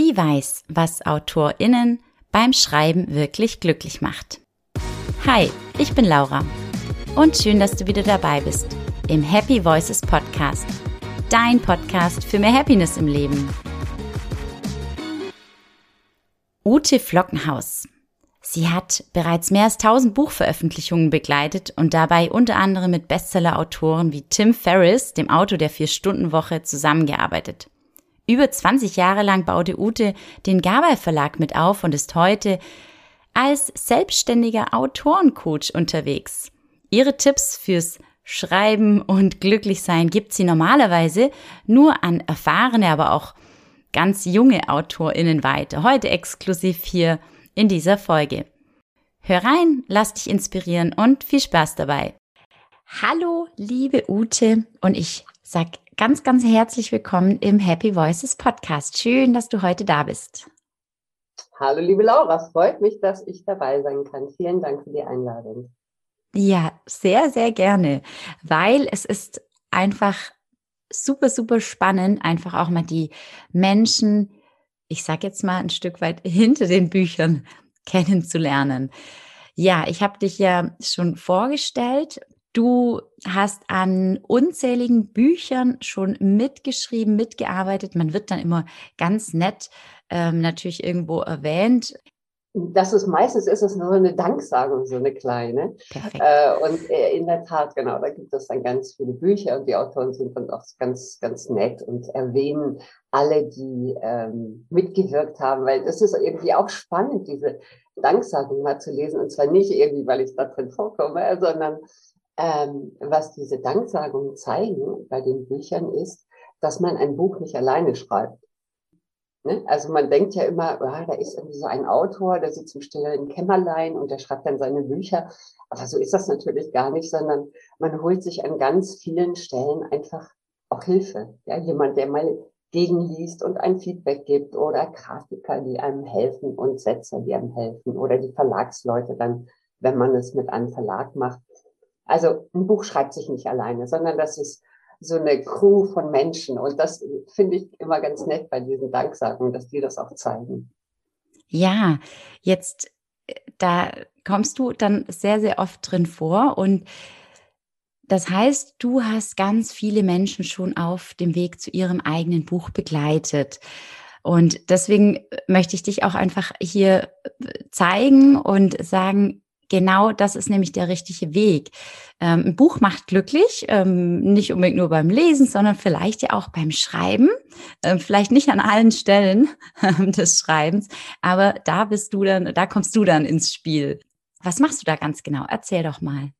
Sie weiß, was AutorInnen beim Schreiben wirklich glücklich macht. Hi, ich bin Laura und schön, dass du wieder dabei bist im Happy Voices Podcast. Dein Podcast für mehr Happiness im Leben. Ute Flockenhaus. Sie hat bereits mehr als 1000 Buchveröffentlichungen begleitet und dabei unter anderem mit Bestseller-Autoren wie Tim Ferriss, dem Autor der Vier-Stunden-Woche, zusammengearbeitet. Über 20 Jahre lang baute Ute den Gabal Verlag mit auf und ist heute als selbstständiger Autorencoach unterwegs. Ihre Tipps fürs Schreiben und Glücklichsein gibt sie normalerweise nur an erfahrene, aber auch ganz junge AutorInnen weiter. Heute exklusiv hier in dieser Folge. Hör rein, lass dich inspirieren und viel Spaß dabei. Hallo, liebe Ute, und ich sag ganz, ganz herzlich willkommen im Happy Voices Podcast. Schön, dass du heute da bist. Hallo, liebe Laura, es freut mich, dass ich dabei sein kann. Vielen Dank für die Einladung. Ja, sehr, sehr gerne, weil es ist einfach super, super spannend, einfach auch mal die Menschen, ich sag jetzt mal ein Stück weit hinter den Büchern kennenzulernen. Ja, ich habe dich ja schon vorgestellt. Du hast an unzähligen Büchern schon mitgeschrieben, mitgearbeitet. Man wird dann immer ganz nett ähm, natürlich irgendwo erwähnt. Das ist meistens ist es nur eine Danksagung, so eine kleine. Perfekt. Äh, und äh, in der Tat, genau, da gibt es dann ganz viele Bücher und die Autoren sind dann auch ganz, ganz nett und erwähnen alle, die ähm, mitgewirkt haben, weil das ist irgendwie auch spannend, diese Danksagung mal zu lesen. Und zwar nicht irgendwie, weil ich da drin vorkomme, sondern ähm, was diese Danksagungen zeigen bei den Büchern ist, dass man ein Buch nicht alleine schreibt. Ne? Also man denkt ja immer, ah, da ist irgendwie so ein Autor, der sitzt im stillen Kämmerlein und der schreibt dann seine Bücher. Aber so ist das natürlich gar nicht, sondern man holt sich an ganz vielen Stellen einfach auch Hilfe. Ja, jemand, der mal gegenliest und ein Feedback gibt oder Grafiker, die einem helfen und Setzer, die einem helfen oder die Verlagsleute dann, wenn man es mit einem Verlag macht. Also ein Buch schreibt sich nicht alleine, sondern das ist so eine Crew von Menschen. Und das finde ich immer ganz nett bei diesen Danksagungen, dass die das auch zeigen. Ja, jetzt, äh, da kommst du dann sehr, sehr oft drin vor und das heißt, du hast ganz viele Menschen schon auf dem Weg zu ihrem eigenen Buch begleitet. Und deswegen äh, möchte ich dich auch einfach hier äh, zeigen und sagen, Genau das ist nämlich der richtige Weg. Ähm, ein Buch macht glücklich, ähm, nicht unbedingt nur beim Lesen, sondern vielleicht ja auch beim Schreiben. Ähm, vielleicht nicht an allen Stellen des Schreibens, aber da bist du dann, da kommst du dann ins Spiel. Was machst du da ganz genau? Erzähl doch mal.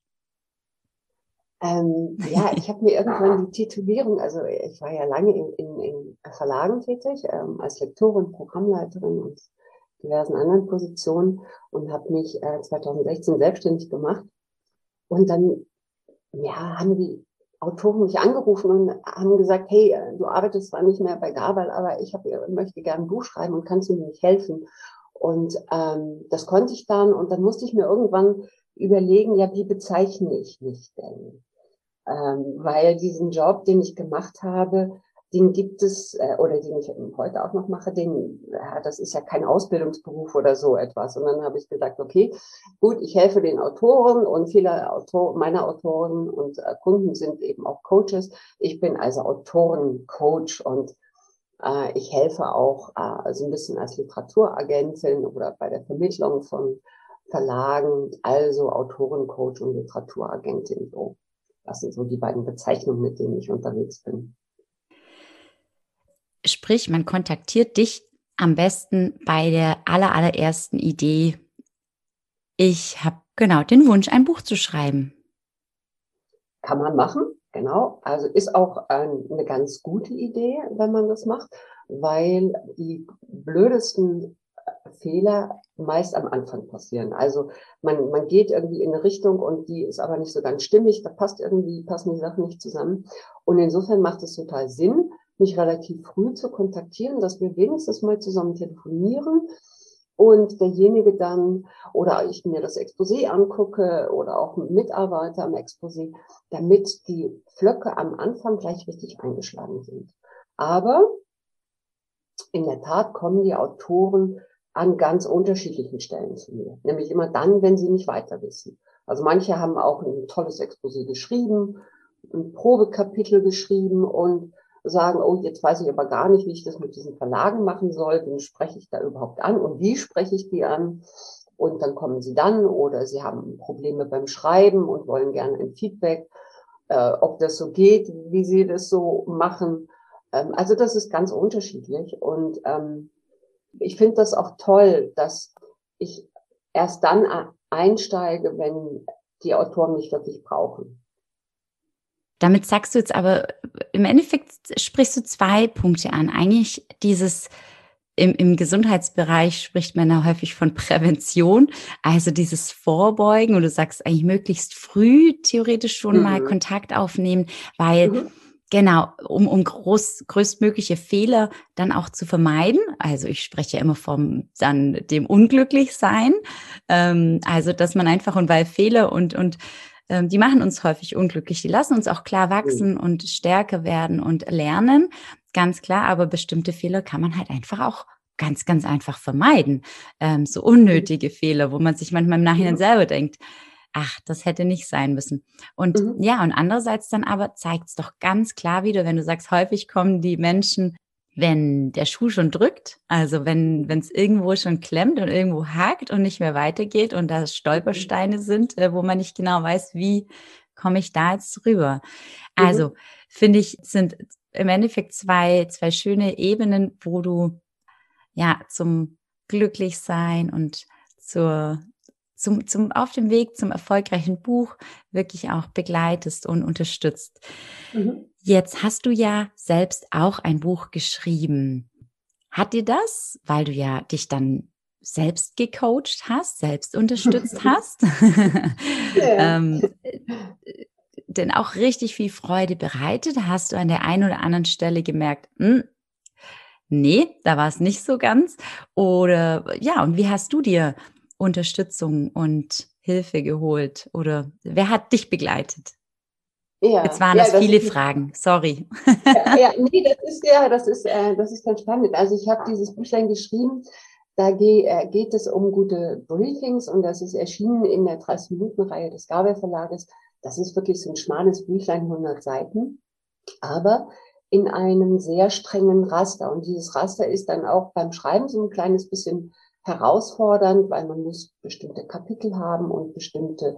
Ähm, ja, ich habe mir irgendwann die Titulierung, also ich war ja lange in, in, in Verlagen tätig, ähm, als Lektorin, Programmleiterin und diversen anderen Positionen und habe mich äh, 2016 selbstständig gemacht. Und dann ja, haben die Autoren mich angerufen und haben gesagt, hey, äh, du arbeitest zwar nicht mehr bei Gabal, aber ich hab, möchte gerne ein Buch schreiben und kannst du mir nicht helfen? Und ähm, das konnte ich dann und dann musste ich mir irgendwann überlegen, ja, wie bezeichne ich mich denn? Ähm, weil diesen Job, den ich gemacht habe, den gibt es, äh, oder den ich heute auch noch mache, den, ja, das ist ja kein Ausbildungsberuf oder so etwas. Und dann habe ich gesagt, okay, gut, ich helfe den Autoren und viele Autor meiner Autoren und äh, Kunden sind eben auch Coaches. Ich bin also Autorencoach und äh, ich helfe auch äh, also ein bisschen als Literaturagentin oder bei der Vermittlung von Verlagen, also Autorencoach und Literaturagentin. So. Das sind so die beiden Bezeichnungen, mit denen ich unterwegs bin. Sprich, man kontaktiert dich am besten bei der aller, allerersten Idee. Ich habe genau den Wunsch, ein Buch zu schreiben. Kann man machen, genau. Also ist auch eine ganz gute Idee, wenn man das macht, weil die blödesten Fehler meist am Anfang passieren. Also man, man geht irgendwie in eine Richtung und die ist aber nicht so ganz stimmig, da passt irgendwie, passen die Sachen nicht zusammen. Und insofern macht es total Sinn, mich relativ früh zu kontaktieren, dass wir wenigstens mal zusammen telefonieren und derjenige dann oder ich mir das Exposé angucke oder auch Mitarbeiter am Exposé, damit die Flöcke am Anfang gleich richtig eingeschlagen sind. Aber in der Tat kommen die Autoren an ganz unterschiedlichen Stellen zu mir. Nämlich immer dann, wenn sie nicht weiter wissen. Also manche haben auch ein tolles Exposé geschrieben, ein Probekapitel geschrieben und sagen, oh, jetzt weiß ich aber gar nicht, wie ich das mit diesen Verlagen machen soll. Wen spreche ich da überhaupt an und wie spreche ich die an? Und dann kommen sie dann oder sie haben Probleme beim Schreiben und wollen gerne ein Feedback, äh, ob das so geht, wie sie das so machen. Ähm, also das ist ganz unterschiedlich und ähm, ich finde das auch toll, dass ich erst dann einsteige, wenn die Autoren mich wirklich brauchen. Damit sagst du jetzt aber, im Endeffekt sprichst du zwei Punkte an. Eigentlich dieses, im, im Gesundheitsbereich spricht man ja häufig von Prävention, also dieses Vorbeugen und du sagst eigentlich möglichst früh theoretisch schon mhm. mal Kontakt aufnehmen, weil mhm. Genau, um, um groß, größtmögliche Fehler dann auch zu vermeiden. Also ich spreche ja immer vom dann dem Unglücklichsein. Ähm, also dass man einfach und weil Fehler und und ähm, die machen uns häufig unglücklich. Die lassen uns auch klar wachsen mhm. und stärker werden und lernen, ganz klar. Aber bestimmte Fehler kann man halt einfach auch ganz, ganz einfach vermeiden. Ähm, so unnötige Fehler, wo man sich manchmal im Nachhinein selber denkt, ach, das hätte nicht sein müssen. Und mhm. ja, und andererseits dann aber zeigt es doch ganz klar wieder, wenn du sagst, häufig kommen die Menschen, wenn der Schuh schon drückt, also wenn es irgendwo schon klemmt und irgendwo hakt und nicht mehr weitergeht und da Stolpersteine mhm. sind, äh, wo man nicht genau weiß, wie komme ich da jetzt rüber. Mhm. Also finde ich, sind im Endeffekt zwei, zwei schöne Ebenen, wo du ja zum Glücklichsein und zur zum, zum, auf dem Weg zum erfolgreichen Buch wirklich auch begleitest und unterstützt. Mhm. Jetzt hast du ja selbst auch ein Buch geschrieben. Hat dir das, weil du ja dich dann selbst gecoacht hast, selbst unterstützt hast, ähm, denn auch richtig viel Freude bereitet? Hast du an der einen oder anderen Stelle gemerkt, hm, nee, da war es nicht so ganz? Oder ja, und wie hast du dir Unterstützung und Hilfe geholt? Oder wer hat dich begleitet? Ja, Jetzt waren ja, das, das viele ist, Fragen, sorry. Ja, ja, nee, das ist ja, das ist, äh, das ist ganz spannend. Also ich habe dieses Büchlein geschrieben, da ge äh, geht es um gute Briefings und das ist erschienen in der 30-Minuten-Reihe des Gaber Verlages. Das ist wirklich so ein schmales Büchlein, 100 Seiten, aber in einem sehr strengen Raster. Und dieses Raster ist dann auch beim Schreiben so ein kleines bisschen herausfordernd, weil man muss bestimmte Kapitel haben und bestimmte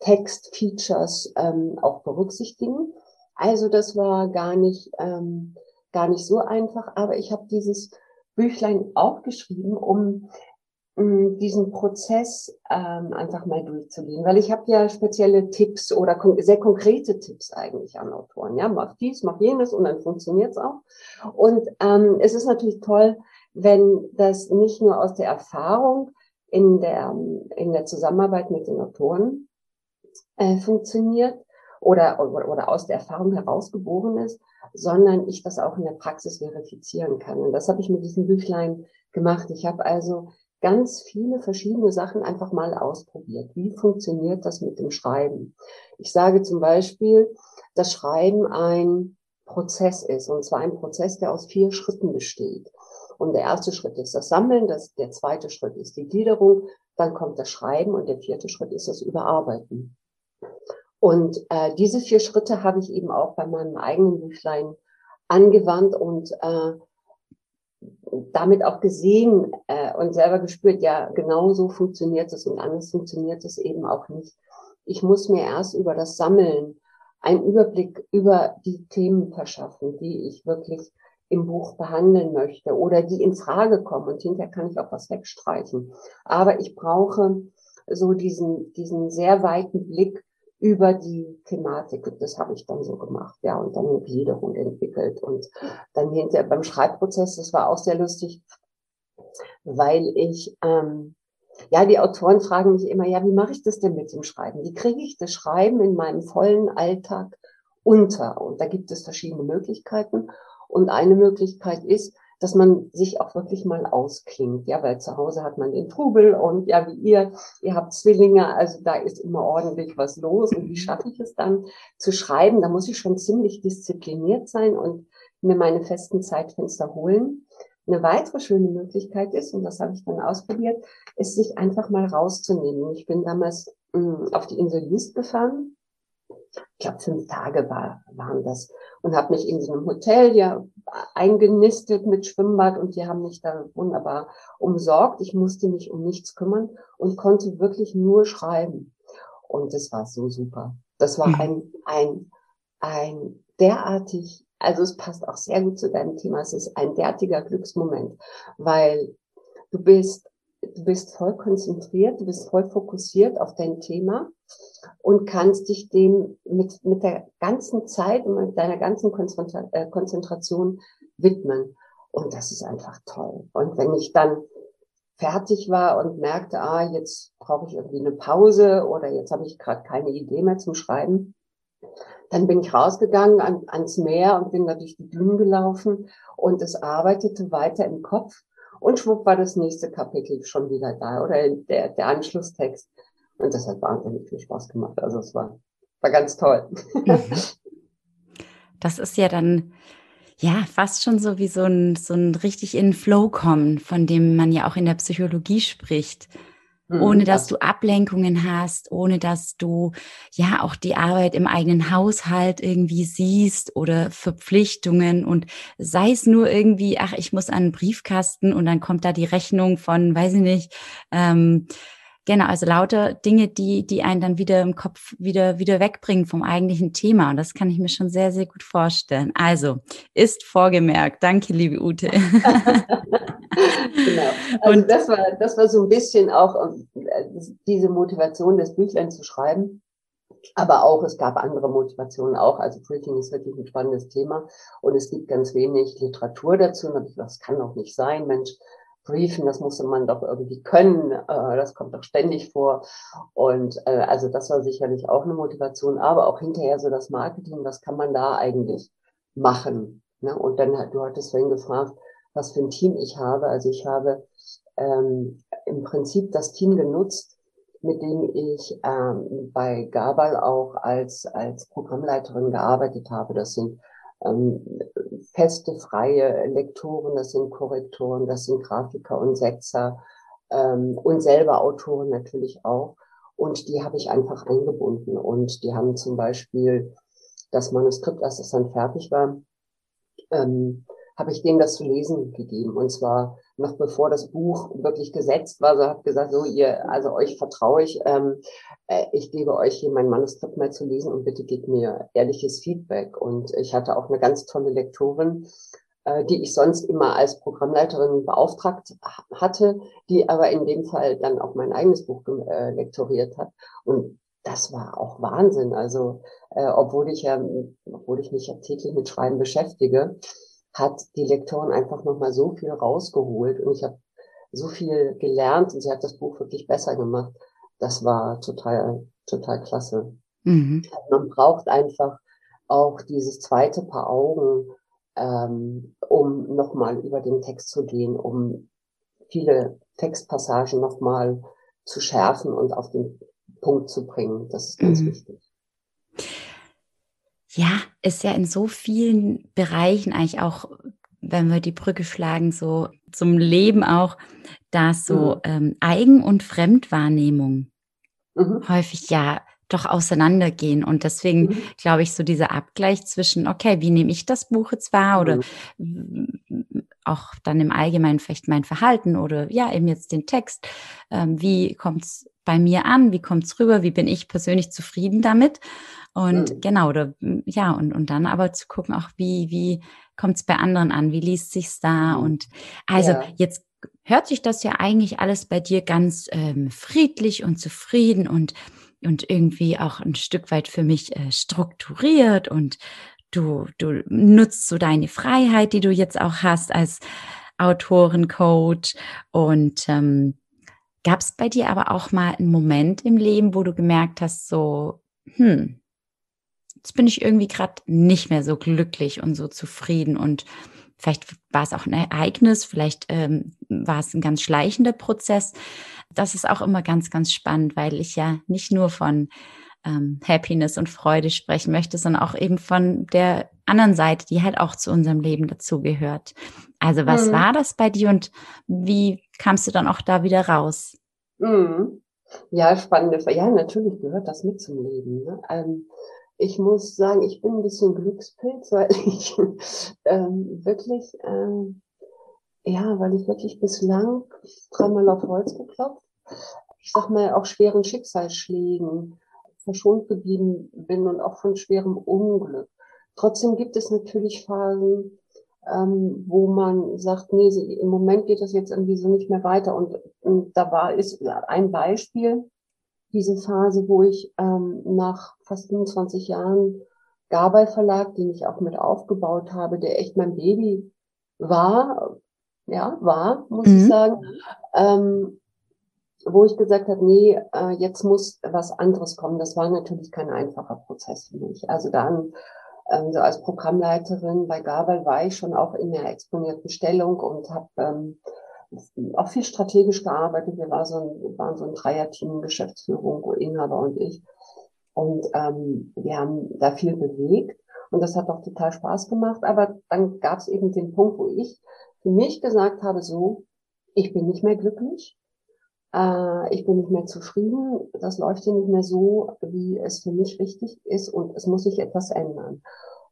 Textfeatures ähm, auch berücksichtigen. Also das war gar nicht, ähm, gar nicht so einfach, aber ich habe dieses Büchlein auch geschrieben, um um diesen Prozess ähm, einfach mal durchzugehen, weil ich habe ja spezielle Tipps oder kon sehr konkrete Tipps eigentlich an Autoren. Ja, mach dies, mach jenes und dann funktioniert's auch. Und ähm, es ist natürlich toll, wenn das nicht nur aus der Erfahrung in der, in der Zusammenarbeit mit den Autoren äh, funktioniert oder, oder, oder aus der Erfahrung herausgeboren ist, sondern ich das auch in der Praxis verifizieren kann. Und das habe ich mit diesem Büchlein gemacht. Ich habe also ganz viele verschiedene Sachen einfach mal ausprobiert. Wie funktioniert das mit dem Schreiben? Ich sage zum Beispiel, dass Schreiben ein Prozess ist, und zwar ein Prozess, der aus vier Schritten besteht. Und der erste Schritt ist das Sammeln, das, der zweite Schritt ist die Gliederung, dann kommt das Schreiben und der vierte Schritt ist das Überarbeiten. Und äh, diese vier Schritte habe ich eben auch bei meinem eigenen Büchlein angewandt und äh, damit auch gesehen äh, und selber gespürt, ja, genau so funktioniert es und anders funktioniert es eben auch nicht. Ich muss mir erst über das Sammeln einen Überblick über die Themen verschaffen, die ich wirklich im Buch behandeln möchte oder die in Frage kommen und hinterher kann ich auch was wegstreichen. Aber ich brauche so diesen, diesen sehr weiten Blick über die Thematik. Das habe ich dann so gemacht, ja, und dann eine Gliederung entwickelt. Und dann hinterher beim Schreibprozess, das war auch sehr lustig, weil ich, ähm, ja, die Autoren fragen mich immer, ja, wie mache ich das denn mit dem Schreiben? Wie kriege ich das Schreiben in meinem vollen Alltag unter? Und da gibt es verschiedene Möglichkeiten. Und eine Möglichkeit ist, dass man sich auch wirklich mal ausklingt, ja, weil zu Hause hat man den Trubel und ja, wie ihr, ihr habt Zwillinge, also da ist immer ordentlich was los und wie schaffe ich es dann zu schreiben? Da muss ich schon ziemlich diszipliniert sein und mir meine festen Zeitfenster holen. Eine weitere schöne Möglichkeit ist, und das habe ich dann ausprobiert, ist, sich einfach mal rauszunehmen. Ich bin damals mh, hm, auf die Insel Jüst gefahren. Ich glaube, fünf Tage war, waren das. Und habe mich in so einem Hotel ja eingenistet mit Schwimmbad und die haben mich da wunderbar umsorgt. Ich musste mich um nichts kümmern und konnte wirklich nur schreiben. Und das war so super. Das war mhm. ein, ein, ein derartig also es passt auch sehr gut zu deinem Thema. Es ist ein derartiger Glücksmoment, weil du bist, du bist voll konzentriert, du bist voll fokussiert auf dein Thema und kannst dich dem mit, mit der ganzen Zeit und mit deiner ganzen äh, Konzentration widmen. Und das ist einfach toll. Und wenn ich dann fertig war und merkte, ah, jetzt brauche ich irgendwie eine Pause oder jetzt habe ich gerade keine Idee mehr zum Schreiben, dann bin ich rausgegangen an, ans Meer und bin da durch die Dünen gelaufen und es arbeitete weiter im Kopf. Und schwupp war das nächste Kapitel schon wieder da oder der, der Anschlusstext. Und das hat wahnsinnig viel Spaß gemacht. Also es war, war ganz toll. Mhm. Das ist ja dann, ja, fast schon so wie so ein, so ein richtig in Flow kommen, von dem man ja auch in der Psychologie spricht ohne mhm. dass du Ablenkungen hast, ohne dass du ja auch die Arbeit im eigenen Haushalt irgendwie siehst oder Verpflichtungen und sei es nur irgendwie, ach, ich muss an einen Briefkasten und dann kommt da die Rechnung von, weiß ich nicht, ähm, Genau, also lauter Dinge, die, die einen dann wieder im Kopf wieder, wieder wegbringen vom eigentlichen Thema. Und das kann ich mir schon sehr, sehr gut vorstellen. Also, ist vorgemerkt. Danke, liebe Ute. genau. Also Und das war, das war so ein bisschen auch äh, diese Motivation, das Büchlein zu schreiben. Aber auch, es gab andere Motivationen auch. Also Briefing ist wirklich ein spannendes Thema und es gibt ganz wenig Literatur dazu. Und das kann doch nicht sein, Mensch briefen, das musste man doch irgendwie können, äh, das kommt doch ständig vor. Und äh, also das war sicherlich auch eine Motivation, aber auch hinterher so das Marketing, was kann man da eigentlich machen? Ne? Und dann, du hattest vorhin gefragt, was für ein Team ich habe. Also ich habe ähm, im Prinzip das Team genutzt, mit dem ich ähm, bei Gabal auch als, als Programmleiterin gearbeitet habe. Das sind ähm, feste, freie Lektoren, das sind Korrektoren, das sind Grafiker und Setzer ähm, und selber Autoren natürlich auch. Und die habe ich einfach eingebunden. Und die haben zum Beispiel das Manuskript, als es dann fertig war, ähm, habe ich denen das zu lesen gegeben. Und zwar noch bevor das Buch wirklich gesetzt war, so habe gesagt, so ihr, also euch vertraue ich, ähm, äh, ich gebe euch hier mein Manuskript mal zu lesen und bitte gebt mir ehrliches Feedback. Und ich hatte auch eine ganz tolle Lektorin, äh, die ich sonst immer als Programmleiterin beauftragt hatte, die aber in dem Fall dann auch mein eigenes Buch äh, lektoriert hat. Und das war auch Wahnsinn. Also, äh, obwohl ich ja, obwohl ich mich ja täglich mit Schreiben beschäftige, hat die Lektorin einfach nochmal so viel rausgeholt und ich habe so viel gelernt und sie hat das Buch wirklich besser gemacht. Das war total, total klasse. Mhm. Man braucht einfach auch dieses zweite Paar Augen, ähm, um nochmal über den Text zu gehen, um viele Textpassagen nochmal zu schärfen und auf den Punkt zu bringen. Das ist ganz mhm. wichtig ja, ist ja in so vielen Bereichen eigentlich auch, wenn wir die Brücke schlagen, so zum Leben auch, dass so mhm. ähm, Eigen- und Fremdwahrnehmung mhm. häufig ja doch auseinandergehen. Und deswegen mhm. glaube ich, so dieser Abgleich zwischen, okay, wie nehme ich das Buch jetzt wahr oder mhm. auch dann im Allgemeinen vielleicht mein Verhalten oder ja, eben jetzt den Text. Ähm, wie kommt es bei mir an? Wie kommt es rüber? Wie bin ich persönlich zufrieden damit? Und mhm. genau, oder, ja, und, und dann aber zu gucken, auch wie, wie kommt es bei anderen an, wie liest sich's da? Mhm. Und also ja. jetzt hört sich das ja eigentlich alles bei dir ganz ähm, friedlich und zufrieden und, und irgendwie auch ein Stück weit für mich äh, strukturiert und du, du nutzt so deine Freiheit, die du jetzt auch hast als Autoren, Coach und ähm, Gab es bei dir aber auch mal einen Moment im Leben, wo du gemerkt hast, so, hm, jetzt bin ich irgendwie gerade nicht mehr so glücklich und so zufrieden und vielleicht war es auch ein Ereignis, vielleicht ähm, war es ein ganz schleichender Prozess. Das ist auch immer ganz, ganz spannend, weil ich ja nicht nur von ähm, Happiness und Freude sprechen möchte, sondern auch eben von der anderen Seite, die halt auch zu unserem Leben dazugehört. Also was mhm. war das bei dir und wie kamst du dann auch da wieder raus? Mhm. Ja, spannende Frage. Ja, natürlich gehört das mit zum Leben. Ne? Ähm, ich muss sagen, ich bin ein bisschen Glückspilz, weil ich ähm, wirklich, ähm, ja, weil ich wirklich bislang dreimal auf Holz geklopft, ich sag mal auch schweren Schicksalsschlägen verschont geblieben bin und auch von schwerem Unglück. Trotzdem gibt es natürlich Phasen, ähm, wo man sagt, nee, im Moment geht das jetzt irgendwie so nicht mehr weiter. Und, und da war ist ein Beispiel, diese Phase, wo ich ähm, nach fast 25 Jahren Gabay Verlag, den ich auch mit aufgebaut habe, der echt mein Baby war, ja, war, muss mhm. ich sagen, ähm, wo ich gesagt habe, nee, äh, jetzt muss was anderes kommen. Das war natürlich kein einfacher Prozess für mich. Also dann ähm, so als Programmleiterin bei Gabel war ich schon auch in der exponierten Stellung und habe ähm, auch viel strategisch gearbeitet. Wir waren so ein, waren so ein Dreierteam, Geschäftsführung, Inhaber und ich. Und ähm, wir haben da viel bewegt und das hat auch total Spaß gemacht. Aber dann gab es eben den Punkt, wo ich für mich gesagt habe, so, ich bin nicht mehr glücklich äh, ich bin nicht mehr zufrieden, das läuft hier nicht mehr so, wie es für mich richtig ist und es muss sich etwas ändern.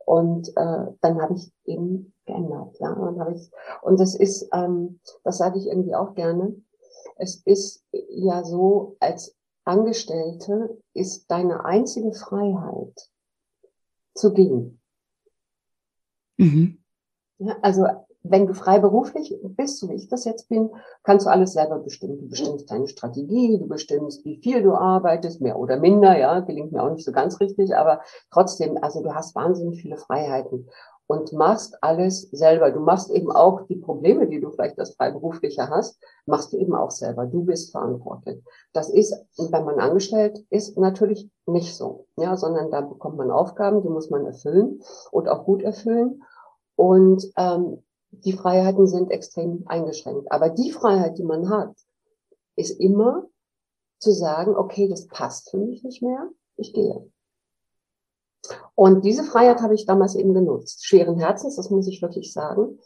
Und äh, dann habe ich eben geändert, ja. Und habe ich und das ist, ähm, das sage ich irgendwie auch gerne. Es ist ja so, als Angestellte ist deine einzige Freiheit zu gehen. Mhm. Ja, also wenn du freiberuflich bist, so wie ich das jetzt bin, kannst du alles selber bestimmen. Du bestimmst deine Strategie, du bestimmst, wie viel du arbeitest, mehr oder minder, ja, gelingt mir auch nicht so ganz richtig, aber trotzdem, also du hast wahnsinnig viele Freiheiten und machst alles selber. Du machst eben auch die Probleme, die du vielleicht als Freiberuflicher hast, machst du eben auch selber. Du bist verantwortlich. Das ist, wenn man angestellt ist, natürlich nicht so, ja, sondern da bekommt man Aufgaben, die muss man erfüllen und auch gut erfüllen. Und ähm, die Freiheiten sind extrem eingeschränkt. Aber die Freiheit, die man hat, ist immer zu sagen, okay, das passt für mich nicht mehr, ich gehe. Und diese Freiheit habe ich damals eben genutzt. Schweren Herzens, das muss ich wirklich sagen,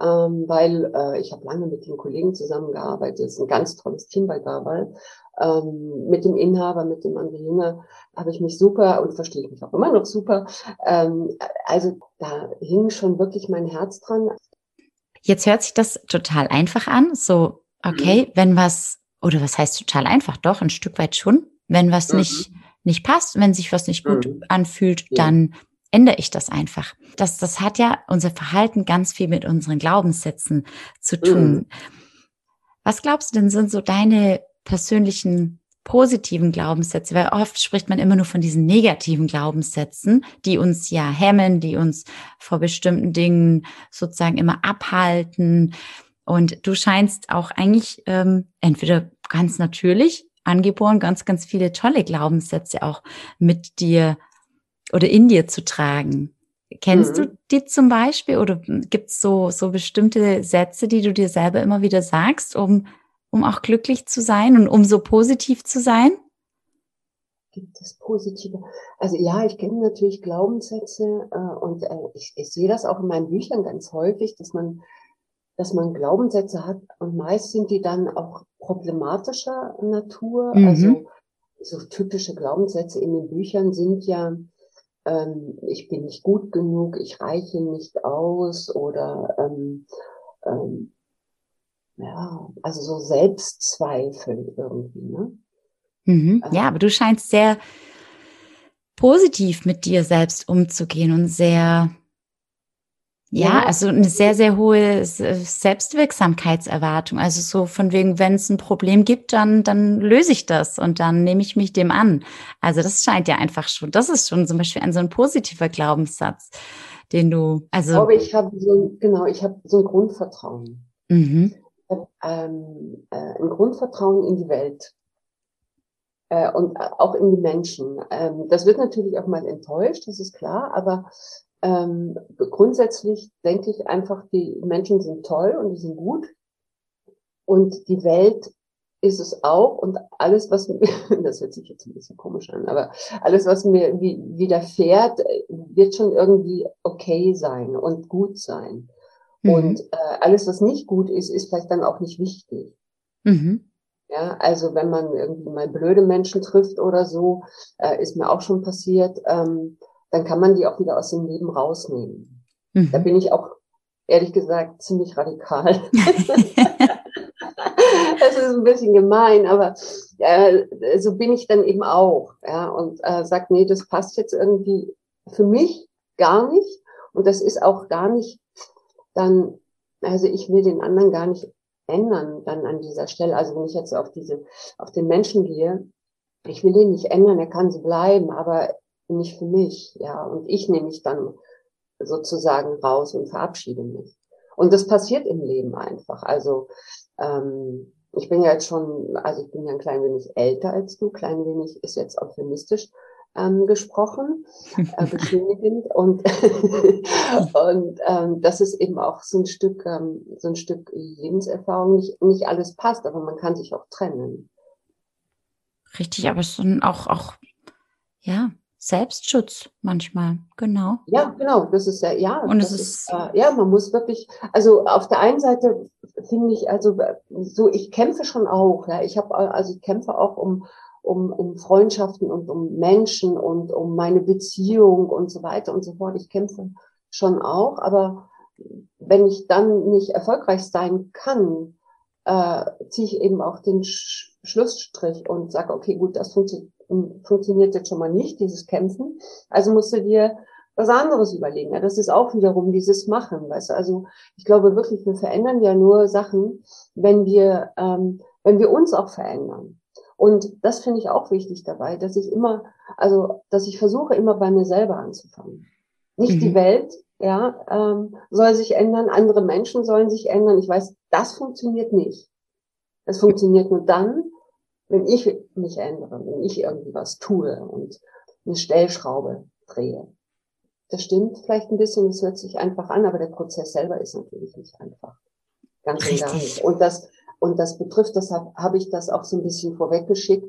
ähm, weil äh, ich habe lange mit den Kollegen zusammengearbeitet. Es ist ein ganz tolles Team bei Gabal. Ähm, mit dem Inhaber, mit dem André Jünger, habe ich mich super und verstehe ich mich auch immer noch super. Ähm, also da hing schon wirklich mein Herz dran. Jetzt hört sich das total einfach an. So, okay, mhm. wenn was, oder was heißt total einfach? Doch, ein Stück weit schon. Wenn was mhm. nicht, nicht passt, wenn sich was nicht gut mhm. anfühlt, ja. dann ändere ich das einfach. Das, das hat ja unser Verhalten ganz viel mit unseren Glaubenssätzen zu tun. Mhm. Was glaubst du denn sind so deine persönlichen positiven Glaubenssätze, weil oft spricht man immer nur von diesen negativen Glaubenssätzen, die uns ja hemmen, die uns vor bestimmten Dingen sozusagen immer abhalten. Und du scheinst auch eigentlich ähm, entweder ganz natürlich angeboren, ganz, ganz viele tolle Glaubenssätze auch mit dir oder in dir zu tragen. Kennst mhm. du die zum Beispiel oder gibt's so, so bestimmte Sätze, die du dir selber immer wieder sagst, um um auch glücklich zu sein und um so positiv zu sein? Gibt es positive? Also ja, ich kenne natürlich Glaubenssätze äh, und äh, ich, ich sehe das auch in meinen Büchern ganz häufig, dass man, dass man Glaubenssätze hat und meist sind die dann auch problematischer Natur. Mhm. Also so typische Glaubenssätze in den Büchern sind ja, ähm, ich bin nicht gut genug, ich reiche nicht aus oder ähm, ähm, ja, also so Selbstzweifel irgendwie, ne? Mhm. Ja, aber du scheinst sehr positiv mit dir selbst umzugehen und sehr, ja, ja, also eine sehr, sehr hohe Selbstwirksamkeitserwartung. Also so von wegen, wenn es ein Problem gibt, dann, dann löse ich das und dann nehme ich mich dem an. Also das scheint ja einfach schon, das ist schon zum Beispiel ein so ein positiver Glaubenssatz, den du, also. Ich glaube, ich habe so, genau, ich habe so ein Grundvertrauen. Mhm ähm, äh, ein Grundvertrauen in die Welt äh, und auch in die Menschen. Ähm, das wird natürlich auch mal enttäuscht, das ist klar, aber ähm, grundsätzlich denke ich einfach, die Menschen sind toll und die sind gut und die Welt ist es auch und alles, was mir, das hört sich jetzt ein bisschen komisch an, aber alles, was mir widerfährt, wird schon irgendwie okay sein und gut sein. Mhm. Und äh, alles, was nicht gut ist, ist vielleicht dann auch nicht wichtig. Mhm. Ja, also wenn man irgendwie mal blöde Menschen trifft oder so, äh, ist mir auch schon passiert, ähm, dann kann man die auch wieder aus dem Leben rausnehmen. Mhm. Da bin ich auch ehrlich gesagt ziemlich radikal. das ist ein bisschen gemein, aber äh, so bin ich dann eben auch. Ja, und äh, sagt, nee, das passt jetzt irgendwie für mich gar nicht. Und das ist auch gar nicht dann, also ich will den anderen gar nicht ändern dann an dieser Stelle. Also wenn ich jetzt auf diese, auf den Menschen gehe, ich will den nicht ändern, er kann so bleiben, aber nicht für mich, ja. Und ich nehme mich dann sozusagen raus und verabschiede mich. Und das passiert im Leben einfach. Also ähm, ich bin ja jetzt schon, also ich bin ja ein klein wenig älter als du, klein wenig ist jetzt euphemistisch ähm, gesprochen, äh, beschönigend und und ähm, das ist eben auch so ein Stück ähm, so ein Stück Lebenserfahrung. Nicht nicht alles passt, aber man kann sich auch trennen. Richtig, aber es ist auch auch ja Selbstschutz manchmal, genau. Ja, genau, das ist ja, ja. Und es ist, ist äh, ja, man muss wirklich, also auf der einen Seite finde ich, also so, ich kämpfe schon auch, ja, ich habe, also ich kämpfe auch um, um, um Freundschaften und um Menschen und um meine Beziehung und so weiter und so fort. Ich kämpfe schon auch, aber wenn ich dann nicht erfolgreich sein kann, äh, ziehe ich eben auch den Sch Schlussstrich und sage, okay, gut, das funktioniert funktioniert jetzt schon mal nicht, dieses Kämpfen. Also musst du dir was anderes überlegen. Ja, das ist auch wiederum dieses Machen. Weißt du? Also ich glaube wirklich, wir verändern ja nur Sachen, wenn wir, ähm, wenn wir uns auch verändern. Und das finde ich auch wichtig dabei, dass ich immer, also dass ich versuche immer bei mir selber anzufangen. Nicht mhm. die Welt, ja, ähm, soll sich ändern, andere Menschen sollen sich ändern. Ich weiß, das funktioniert nicht. Es funktioniert nur dann, wenn ich mich ändere, wenn ich irgendwie was tue und eine Stellschraube drehe. Das stimmt vielleicht ein bisschen, es hört sich einfach an, aber der Prozess selber ist natürlich nicht einfach. Ganz und gar nicht. Und das, und das betrifft, deshalb habe ich das auch so ein bisschen vorweggeschickt,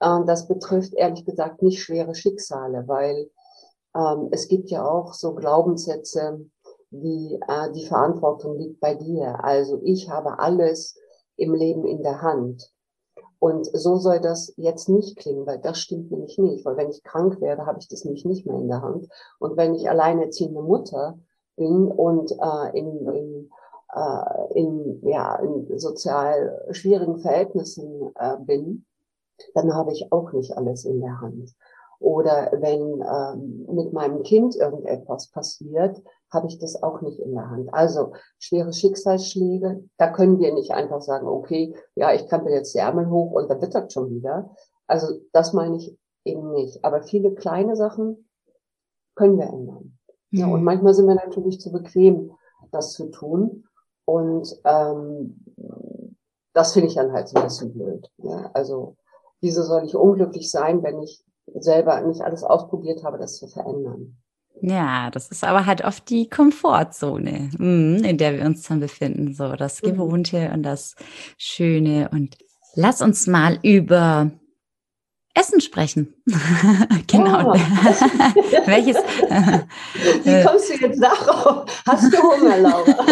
äh, das betrifft ehrlich gesagt nicht schwere Schicksale, weil ähm, es gibt ja auch so Glaubenssätze wie äh, die Verantwortung liegt bei dir. Also ich habe alles im Leben in der Hand. Und so soll das jetzt nicht klingen, weil das stimmt nämlich nicht. Weil wenn ich krank werde, habe ich das nämlich nicht mehr in der Hand. Und wenn ich alleinerziehende Mutter bin und äh, in, in, äh, in, ja, in sozial schwierigen Verhältnissen äh, bin, dann habe ich auch nicht alles in der Hand. Oder wenn ähm, mit meinem Kind irgendetwas passiert, habe ich das auch nicht in der Hand. Also schwere Schicksalsschläge, da können wir nicht einfach sagen, okay, ja, ich krempel jetzt die Ärmel hoch und dann wird das schon wieder. Also das meine ich eben nicht. Aber viele kleine Sachen können wir ändern. Mhm. Ja, und mhm. manchmal sind wir natürlich zu bequem, das zu tun. Und ähm, das finde ich dann halt so ein bisschen blöd. Ja, also wieso soll ich unglücklich sein, wenn ich selber nicht alles ausprobiert habe, das zu verändern? Ja, das ist aber halt oft die Komfortzone, mm, in der wir uns dann befinden, so das mhm. Gewohnte und das Schöne. Und lass uns mal über Essen sprechen. genau. Oh. Welches? Wie kommst du jetzt darauf? Hast du Hunger, Laura?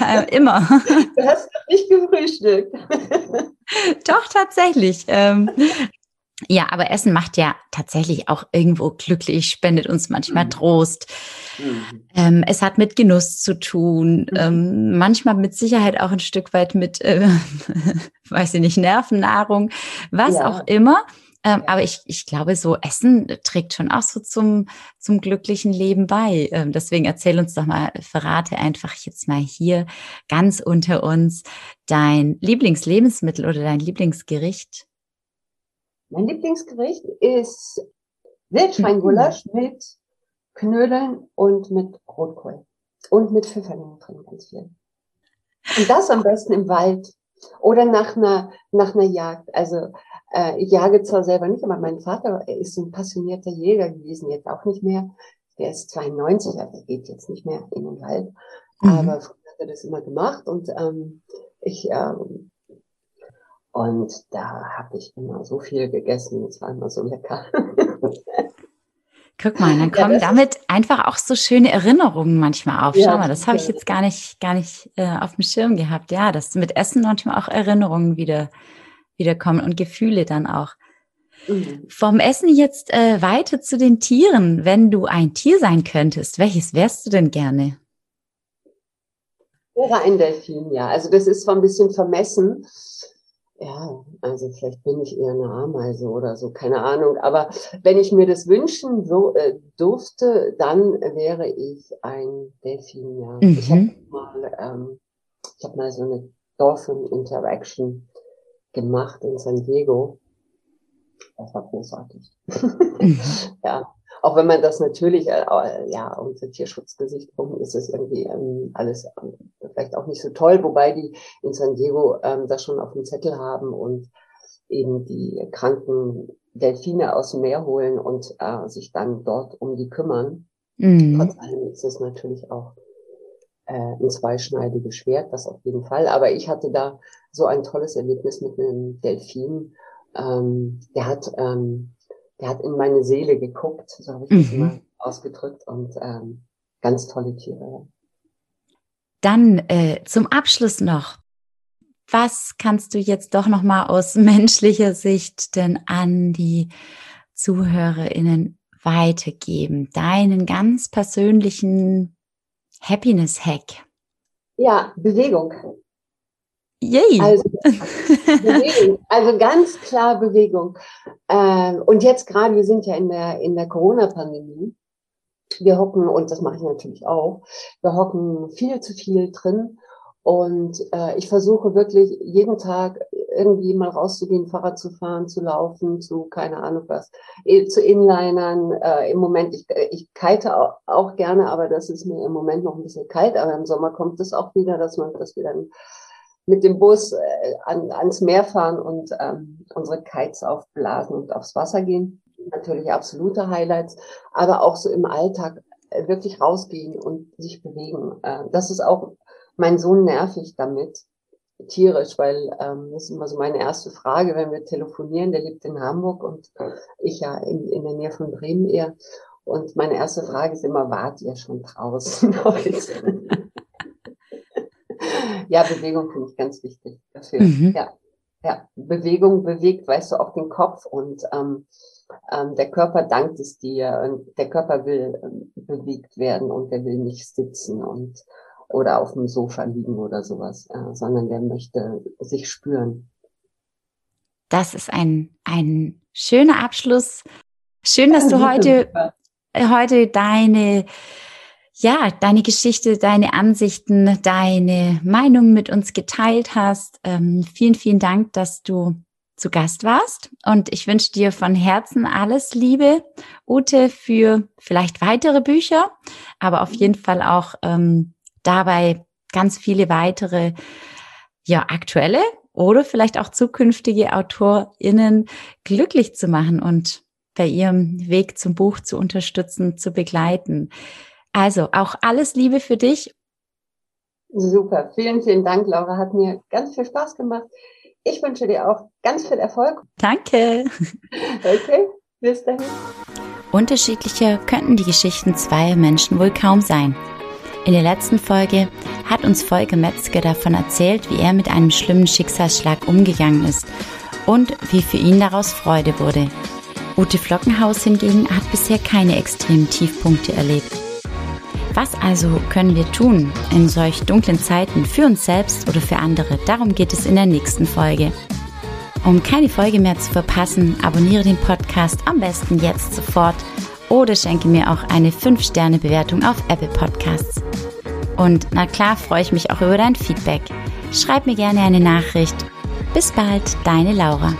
äh, immer. Du hast noch nicht gefrühstückt. Doch, tatsächlich. Ähm, ja, aber Essen macht ja tatsächlich auch irgendwo glücklich, spendet uns manchmal mhm. Trost. Mhm. Ähm, es hat mit Genuss zu tun, mhm. ähm, manchmal mit Sicherheit auch ein Stück weit mit, äh, weiß ich nicht, Nervennahrung, was ja. auch immer. Ähm, ja. Aber ich, ich glaube, so Essen trägt schon auch so zum, zum glücklichen Leben bei. Ähm, deswegen erzähl uns doch mal, verrate einfach jetzt mal hier ganz unter uns dein Lieblingslebensmittel oder dein Lieblingsgericht. Mein Lieblingsgericht ist Wildschweingulasch mhm. mit Knödeln und mit Rotkohl. Und mit Pfifferlingen drin, ganz viel. Und das am besten im Wald oder nach einer, nach einer Jagd. Also äh, ich jage zwar selber nicht, aber mein Vater ist ein passionierter Jäger gewesen, jetzt auch nicht mehr. Der ist 92, also der geht jetzt nicht mehr in den Wald. Mhm. Aber früher hat er das immer gemacht und ähm, ich ähm, und da habe ich immer so viel gegessen, es war immer so lecker. Guck mal, dann kommen ja, damit einfach auch so schöne Erinnerungen manchmal auf. Schau ja, mal, das habe ich jetzt gar nicht, gar nicht äh, auf dem Schirm gehabt. Ja, dass mit Essen manchmal auch Erinnerungen wieder, wieder kommen und Gefühle dann auch. Mhm. Vom Essen jetzt äh, weiter zu den Tieren. Wenn du ein Tier sein könntest, welches wärst du denn gerne? Wäre ein Delfin, ja. Also das ist zwar ein bisschen vermessen, ja, also vielleicht bin ich eher eine Ameise oder so, keine Ahnung. Aber wenn ich mir das wünschen so, äh, durfte, dann wäre ich ein Delfin, ja. Mhm. Ich habe mal, ähm, ich hab mal so eine Dolphin Interaction gemacht in San Diego. Das war großartig. Mhm. ja, auch wenn man das natürlich, äh, äh, ja, unter Tierschutzgesichtspunkten ist es irgendwie ähm, alles ähm, vielleicht auch nicht so toll, wobei die in San Diego ähm, das schon auf dem Zettel haben und eben die kranken Delfine aus dem Meer holen und äh, sich dann dort um die kümmern. Mhm. Trotz allem ist es natürlich auch äh, ein zweischneidiges Schwert, das auf jeden Fall. Aber ich hatte da so ein tolles Erlebnis mit einem Delfin. Ähm, der hat ähm, der hat in meine Seele geguckt, so habe ich das mhm. mal ausgedrückt und ähm, ganz tolle Tiere. Dann äh, zum Abschluss noch. Was kannst du jetzt doch noch mal aus menschlicher Sicht denn an die ZuhörerInnen weitergeben? Deinen ganz persönlichen Happiness-Hack. Ja, Bewegung. Yay. Also, also ganz klar Bewegung. Ähm, und jetzt gerade, wir sind ja in der, in der Corona-Pandemie. Wir hocken, und das mache ich natürlich auch, wir hocken viel zu viel drin. Und äh, ich versuche wirklich jeden Tag irgendwie mal rauszugehen, Fahrrad zu fahren, zu laufen, zu keine Ahnung was, zu Inlinern. Äh, Im Moment, ich, ich kite auch, auch gerne, aber das ist mir im Moment noch ein bisschen kalt. Aber im Sommer kommt es auch wieder, dass man das wieder mit dem Bus äh, an, ans Meer fahren und ähm, unsere Kites aufblasen und aufs Wasser gehen. Natürlich absolute Highlights, aber auch so im Alltag äh, wirklich rausgehen und sich bewegen. Äh, das ist auch mein Sohn nervig damit, tierisch, weil ähm, das ist immer so meine erste Frage, wenn wir telefonieren. Der lebt in Hamburg und ich ja in, in der Nähe von Bremen eher. Und meine erste Frage ist immer, wart ihr schon draußen heute? Ja, Bewegung finde ich ganz wichtig dafür. Mhm. Ja. ja, Bewegung bewegt, weißt du, auch den Kopf und ähm, ähm, der Körper dankt es dir und der Körper will ähm, bewegt werden und der will nicht sitzen und oder auf dem Sofa liegen oder sowas, äh, sondern der möchte sich spüren. Das ist ein, ein schöner Abschluss. Schön, dass du heute, heute deine ja, deine Geschichte, deine Ansichten, deine Meinung mit uns geteilt hast. Ähm, vielen, vielen Dank, dass du zu Gast warst. Und ich wünsche dir von Herzen alles Liebe, Ute, für vielleicht weitere Bücher, aber auf jeden Fall auch ähm, dabei ganz viele weitere, ja, aktuelle oder vielleicht auch zukünftige AutorInnen glücklich zu machen und bei ihrem Weg zum Buch zu unterstützen, zu begleiten. Also auch alles Liebe für dich. Super, vielen, vielen Dank, Laura. Hat mir ganz viel Spaß gemacht. Ich wünsche dir auch ganz viel Erfolg. Danke. Okay, bis dahin. Unterschiedlicher könnten die Geschichten zweier Menschen wohl kaum sein. In der letzten Folge hat uns Volker Metzger davon erzählt, wie er mit einem schlimmen Schicksalsschlag umgegangen ist und wie für ihn daraus Freude wurde. Ute Flockenhaus hingegen hat bisher keine extremen Tiefpunkte erlebt. Was also können wir tun in solch dunklen Zeiten für uns selbst oder für andere? Darum geht es in der nächsten Folge. Um keine Folge mehr zu verpassen, abonniere den Podcast am besten jetzt sofort oder schenke mir auch eine 5-Sterne-Bewertung auf Apple Podcasts. Und na klar freue ich mich auch über dein Feedback. Schreib mir gerne eine Nachricht. Bis bald, deine Laura.